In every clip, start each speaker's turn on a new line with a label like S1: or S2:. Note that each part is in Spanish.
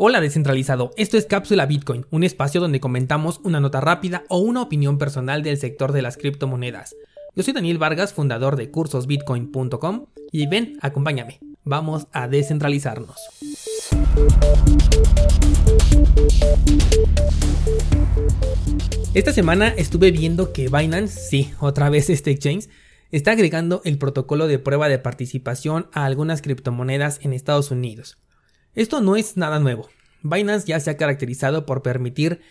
S1: Hola descentralizado, esto es Cápsula Bitcoin, un espacio donde comentamos una nota rápida o una opinión personal del sector de las criptomonedas. Yo soy Daniel Vargas, fundador de cursosbitcoin.com y ven, acompáñame, vamos a descentralizarnos. Esta semana estuve viendo que Binance, sí, otra vez este exchange, está agregando el protocolo de prueba de participación a algunas criptomonedas en Estados Unidos. Esto no es nada nuevo. Binance ya se ha caracterizado por permitir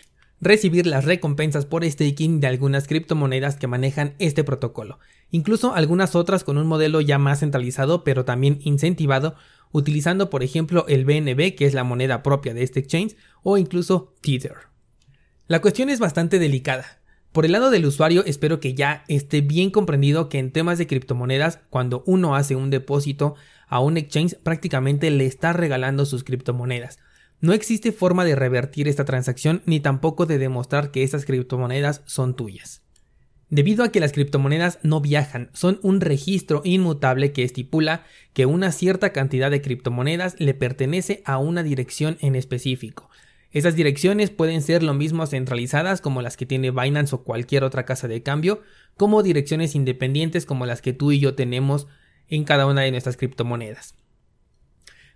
S1: recibir las recompensas por staking de algunas criptomonedas que manejan este protocolo, incluso algunas otras con un modelo ya más centralizado pero también incentivado, utilizando por ejemplo el BNB que es la moneda propia de este exchange o incluso Tether. La cuestión es bastante delicada. Por el lado del usuario espero que ya esté bien comprendido que en temas de criptomonedas cuando uno hace un depósito a un exchange prácticamente le está regalando sus criptomonedas. No existe forma de revertir esta transacción ni tampoco de demostrar que estas criptomonedas son tuyas. Debido a que las criptomonedas no viajan, son un registro inmutable que estipula que una cierta cantidad de criptomonedas le pertenece a una dirección en específico. Esas direcciones pueden ser lo mismo centralizadas como las que tiene Binance o cualquier otra casa de cambio, como direcciones independientes como las que tú y yo tenemos en cada una de nuestras criptomonedas.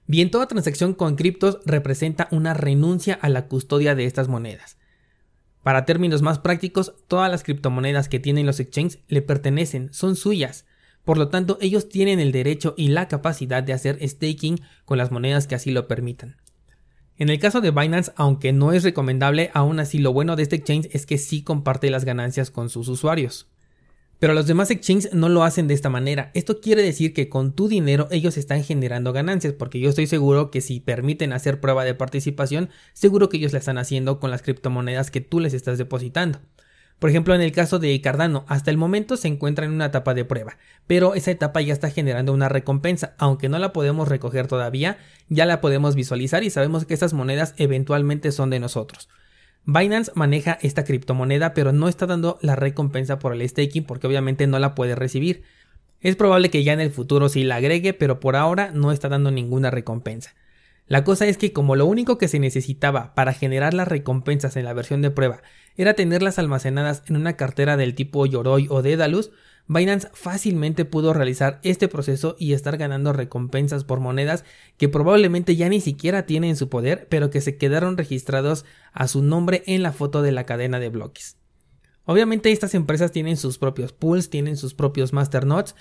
S1: Bien, toda transacción con criptos representa una renuncia a la custodia de estas monedas. Para términos más prácticos, todas las criptomonedas que tienen los exchanges le pertenecen, son suyas. Por lo tanto, ellos tienen el derecho y la capacidad de hacer staking con las monedas que así lo permitan. En el caso de Binance, aunque no es recomendable, aún así lo bueno de este exchange es que sí comparte las ganancias con sus usuarios. Pero los demás exchanges no lo hacen de esta manera. Esto quiere decir que con tu dinero ellos están generando ganancias, porque yo estoy seguro que si permiten hacer prueba de participación, seguro que ellos la están haciendo con las criptomonedas que tú les estás depositando. Por ejemplo, en el caso de Cardano, hasta el momento se encuentra en una etapa de prueba, pero esa etapa ya está generando una recompensa, aunque no la podemos recoger todavía, ya la podemos visualizar y sabemos que esas monedas eventualmente son de nosotros. Binance maneja esta criptomoneda pero no está dando la recompensa por el staking porque obviamente no la puede recibir. Es probable que ya en el futuro sí la agregue pero por ahora no está dando ninguna recompensa. La cosa es que como lo único que se necesitaba para generar las recompensas en la versión de prueba era tenerlas almacenadas en una cartera del tipo Yoroi o Dedalus, Binance fácilmente pudo realizar este proceso y estar ganando recompensas por monedas que probablemente ya ni siquiera tiene en su poder, pero que se quedaron registrados a su nombre en la foto de la cadena de bloques. Obviamente estas empresas tienen sus propios pools, tienen sus propios masternodes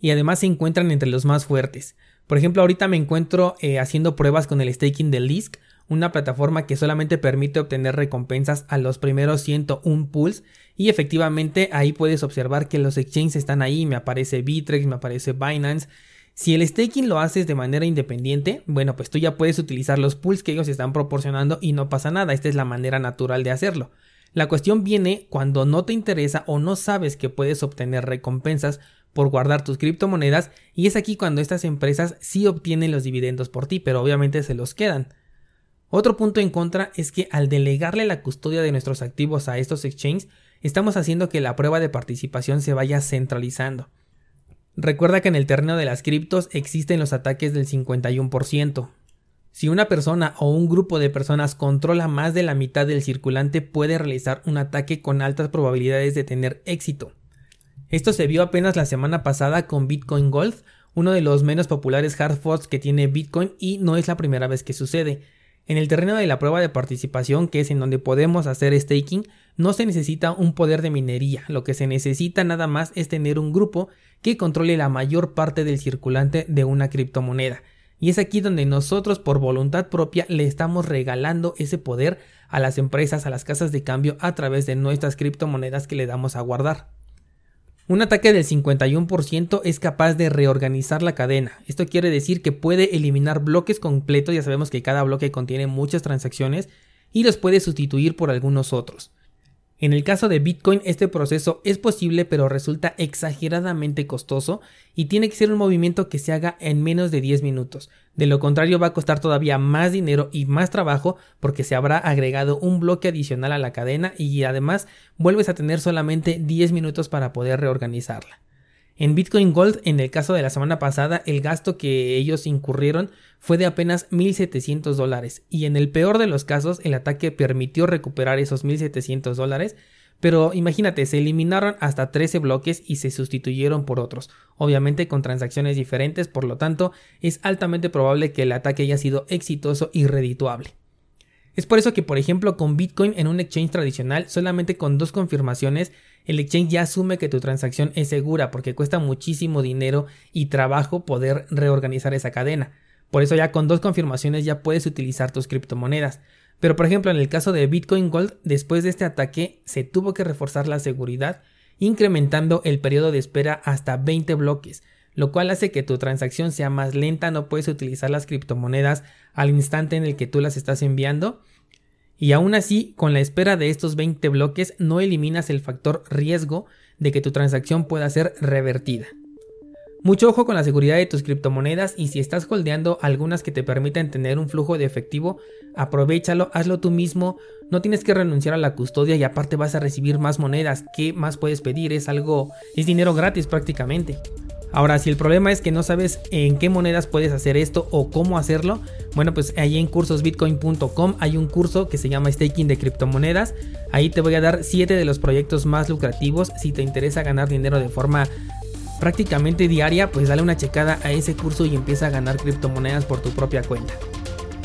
S1: y además se encuentran entre los más fuertes. Por ejemplo, ahorita me encuentro eh, haciendo pruebas con el staking de Lisk, una plataforma que solamente permite obtener recompensas a los primeros 101 pools y efectivamente ahí puedes observar que los exchanges están ahí, me aparece Bitrex, me aparece Binance. Si el staking lo haces de manera independiente, bueno, pues tú ya puedes utilizar los pools que ellos están proporcionando y no pasa nada, esta es la manera natural de hacerlo. La cuestión viene cuando no te interesa o no sabes que puedes obtener recompensas por guardar tus criptomonedas y es aquí cuando estas empresas sí obtienen los dividendos por ti, pero obviamente se los quedan. Otro punto en contra es que al delegarle la custodia de nuestros activos a estos exchanges, estamos haciendo que la prueba de participación se vaya centralizando. Recuerda que en el terreno de las criptos existen los ataques del 51%. Si una persona o un grupo de personas controla más de la mitad del circulante puede realizar un ataque con altas probabilidades de tener éxito. Esto se vio apenas la semana pasada con Bitcoin Gold, uno de los menos populares hard forks que tiene Bitcoin y no es la primera vez que sucede. En el terreno de la prueba de participación, que es en donde podemos hacer staking, no se necesita un poder de minería, lo que se necesita nada más es tener un grupo que controle la mayor parte del circulante de una criptomoneda. Y es aquí donde nosotros por voluntad propia le estamos regalando ese poder a las empresas, a las casas de cambio a través de nuestras criptomonedas que le damos a guardar. Un ataque del 51% es capaz de reorganizar la cadena. Esto quiere decir que puede eliminar bloques completos, ya sabemos que cada bloque contiene muchas transacciones, y los puede sustituir por algunos otros. En el caso de Bitcoin este proceso es posible pero resulta exageradamente costoso y tiene que ser un movimiento que se haga en menos de 10 minutos. De lo contrario va a costar todavía más dinero y más trabajo porque se habrá agregado un bloque adicional a la cadena y además vuelves a tener solamente 10 minutos para poder reorganizarla. En Bitcoin Gold, en el caso de la semana pasada, el gasto que ellos incurrieron fue de apenas 1.700 dólares. Y en el peor de los casos el ataque permitió recuperar esos 1.700 dólares, pero imagínate, se eliminaron hasta 13 bloques y se sustituyeron por otros, obviamente con transacciones diferentes, por lo tanto es altamente probable que el ataque haya sido exitoso y redituable. Es por eso que, por ejemplo, con Bitcoin en un exchange tradicional, solamente con dos confirmaciones, el exchange ya asume que tu transacción es segura porque cuesta muchísimo dinero y trabajo poder reorganizar esa cadena. Por eso ya con dos confirmaciones ya puedes utilizar tus criptomonedas. Pero por ejemplo en el caso de Bitcoin Gold, después de este ataque se tuvo que reforzar la seguridad incrementando el periodo de espera hasta 20 bloques, lo cual hace que tu transacción sea más lenta, no puedes utilizar las criptomonedas al instante en el que tú las estás enviando. Y aún así, con la espera de estos 20 bloques, no eliminas el factor riesgo de que tu transacción pueda ser revertida. Mucho ojo con la seguridad de tus criptomonedas y si estás holdeando algunas que te permitan tener un flujo de efectivo, aprovechalo, hazlo tú mismo, no tienes que renunciar a la custodia y aparte vas a recibir más monedas, ¿qué más puedes pedir? Es algo, es dinero gratis prácticamente. Ahora, si el problema es que no sabes en qué monedas puedes hacer esto o cómo hacerlo, bueno, pues ahí en cursosbitcoin.com hay un curso que se llama Staking de criptomonedas. Ahí te voy a dar 7 de los proyectos más lucrativos. Si te interesa ganar dinero de forma prácticamente diaria, pues dale una checada a ese curso y empieza a ganar criptomonedas por tu propia cuenta.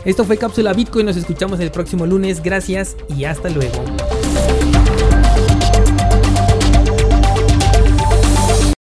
S1: Esto fue Cápsula Bitcoin, nos escuchamos el próximo lunes, gracias y hasta luego.